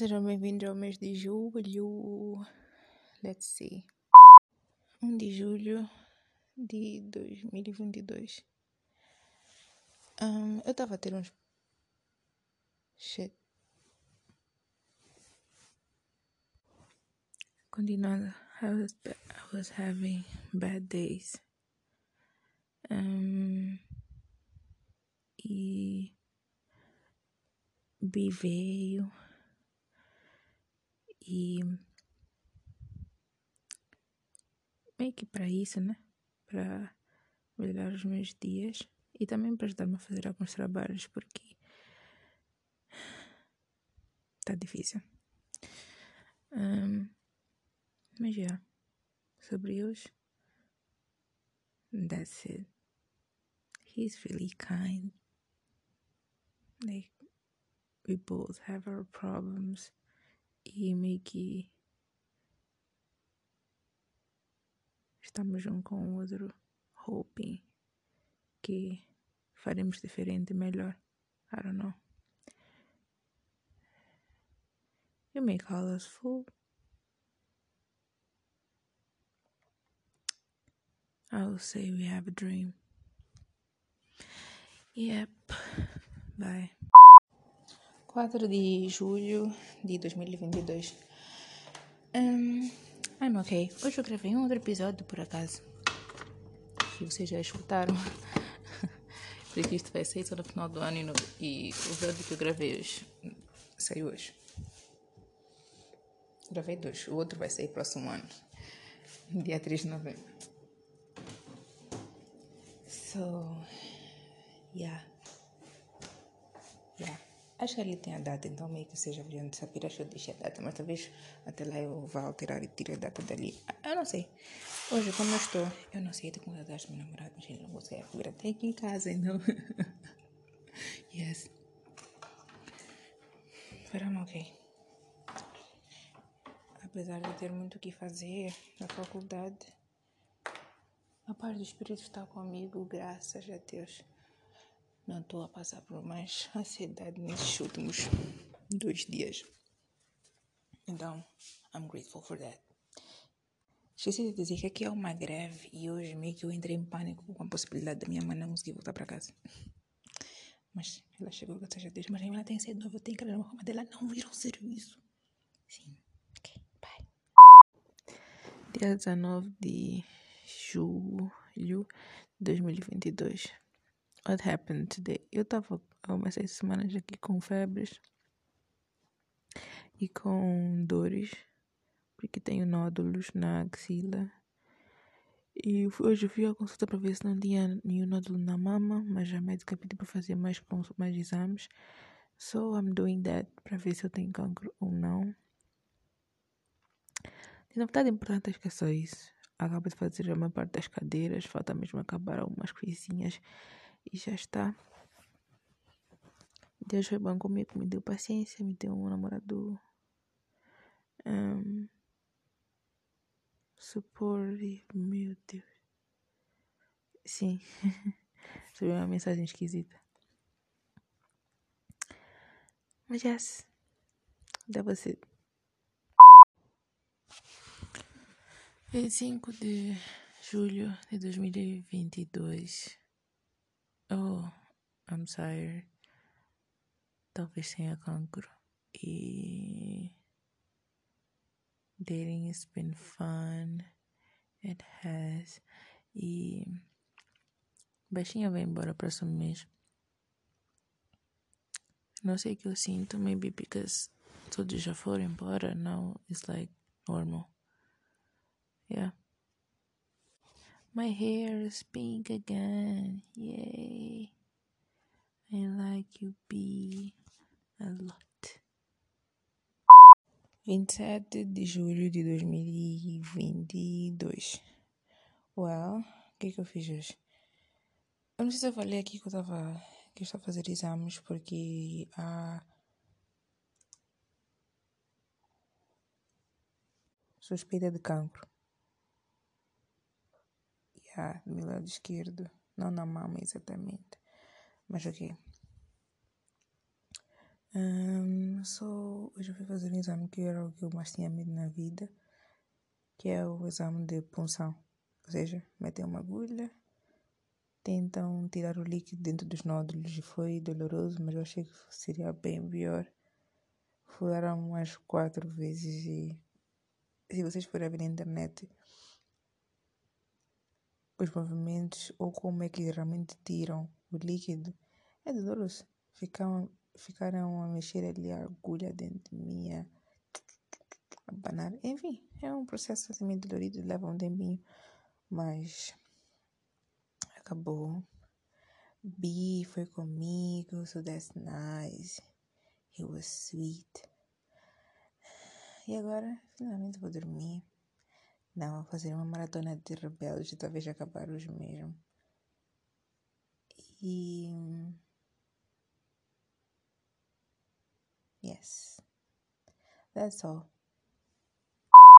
Sejam bem-vindos ao mês de julho. Let's see. 1 de julho de 2022. Um, eu estava a ter uns. Shit. Continuando. I was, I was having bad days. Um, e. B veio. E. Meio que para isso, né? Para melhorar os meus dias e também para ajudar-me a fazer alguns trabalhos porque está difícil. Um, mas já, sobre hoje, that's it. He's really kind. Like, we both have our problems. E meio que estamos um com o outro, hoping que faremos diferente melhor. I don't know. You may call us fool. I will say we have a dream. Yep. Bye. 4 de julho de 2022. Um, I'm okay. Hoje eu gravei um outro episódio, por acaso. Que vocês já escutaram. Porque isto vai sair só no final do ano e, no, e o vídeo que eu gravei hoje saiu hoje. Gravei dois. O outro vai sair próximo ano. Dia 3 de novembro. So, yeah. Acho que ali tem a data, então meio que seja brilhante saber. Acho que eu deixei a data, mas talvez até lá eu vá alterar e tire a data dali. Eu não sei. Hoje, como eu estou, eu não sei, eu tô com saudades do meu namorado, mas ele não consegue vir até aqui em casa, então. yes. But I'm okay. Apesar de ter muito o que fazer na faculdade, a paz do Espírito está comigo, graças a Deus. Não estou a passar por mais ansiedade nesses últimos dois dias. Então, I'm grateful for that. Esqueci de dizer que aqui é uma greve e hoje meio que eu entrei em pânico com a possibilidade da minha mãe não conseguir voltar para casa. Mas ela chegou, graças a Deus. Mas ela tem novo, eu tenho que ir na dela não vir ao serviço. Sim. Ok, bye. Dia 19 de julho de 2022 what happened today? Eu há umas seis semanas aqui com febres e com dores, porque tenho nódulos na axila. E hoje eu fui à consulta para ver se não tinha nenhum nódulo na mama, mas a médica pediu para fazer mais, mais exames. So I'm doing that para ver se eu tenho cancro ou não. E na verdade, importante é que é só isso. Acabo de fazer a maior parte das cadeiras, falta mesmo acabar algumas coisinhas e já está. Deus foi bom comigo, me deu paciência, me deu um namorado um, suporte, meu Deus. Sim, recebi uma mensagem esquisita. Mas yes, dá você. 25 de julho de 2022. Oh, I'm tired. Talvez tenha cancro. E. Dating has been fun. It has. E. Baixinha vai embora próximo mês. Não sei o que eu sinto. Maybe because todos já foram embora. Now it's like normal. Yeah. My hair is pink again. Yay. I like you, B. A lot. 27 de julho de 2022. Well, o que, que eu fiz hoje? Eu não sei se eu falei aqui que eu estava que eu estou a fazer exames porque a suspeita de cancro yeah, do meu lado esquerdo, não na mama exatamente, mas ok. Um, so, depois eu fui fazer um exame que era o que eu mais tinha medo na vida, que é o exame de punção. Ou seja, metem uma agulha, tentam tirar o líquido dentro dos nódulos e foi doloroso, mas eu achei que seria bem pior. Furaram umas quatro vezes e se vocês forem ver na internet os movimentos ou como é que realmente tiram o líquido, é doloroso. Ficaram, ficaram a mexer ali a agulha dentro de mim, a, a banar. Enfim, é um processo assim meio dolorido, leva um tempinho, mas acabou. B foi comigo, so that's nice. He was sweet. E agora, finalmente vou dormir. Vou fazer uma maratona de rebeldes talvez acabar os mesmo. E. Yes. That's all.